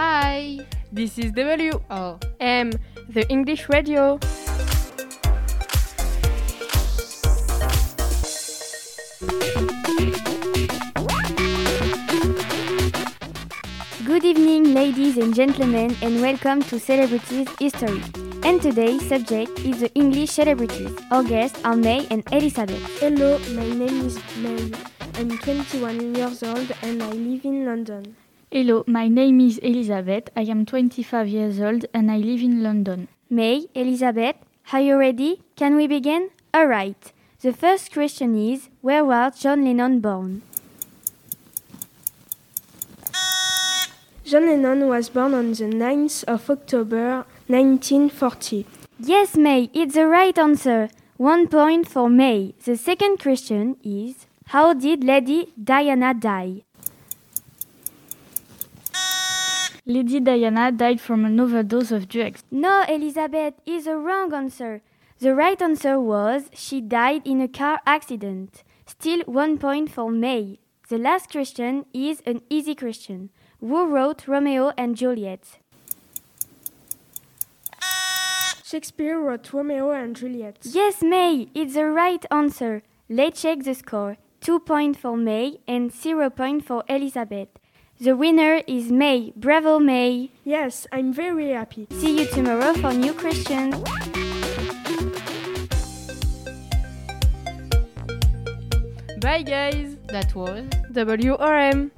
Hi, this is W O oh. M, the English radio. Good evening, ladies and gentlemen, and welcome to Celebrities History. And today's subject is the English celebrities. Our guests are May and Elizabeth. Hello, my name is May. I'm 21 years old and I live in London. Hello, my name is Elizabeth. I am 25 years old and I live in London. May, Elizabeth, are you ready? Can we begin? Alright. The first question is Where was John Lennon born? John Lennon was born on the 9th of October 1940. Yes, May, it's the right answer. One point for May. The second question is How did Lady Diana die? Lady Diana died from an overdose of drugs. No, Elizabeth is a wrong answer. The right answer was she died in a car accident. Still one point for May. The last question is an easy question. Who wrote Romeo and Juliet? Shakespeare wrote Romeo and Juliet. Yes, May, it's the right answer. Let's check the score. Two points for May and zero point for Elizabeth. The winner is May. Bravo, May. Yes, I'm very happy. See you tomorrow for new questions. Bye, guys. that was WRM.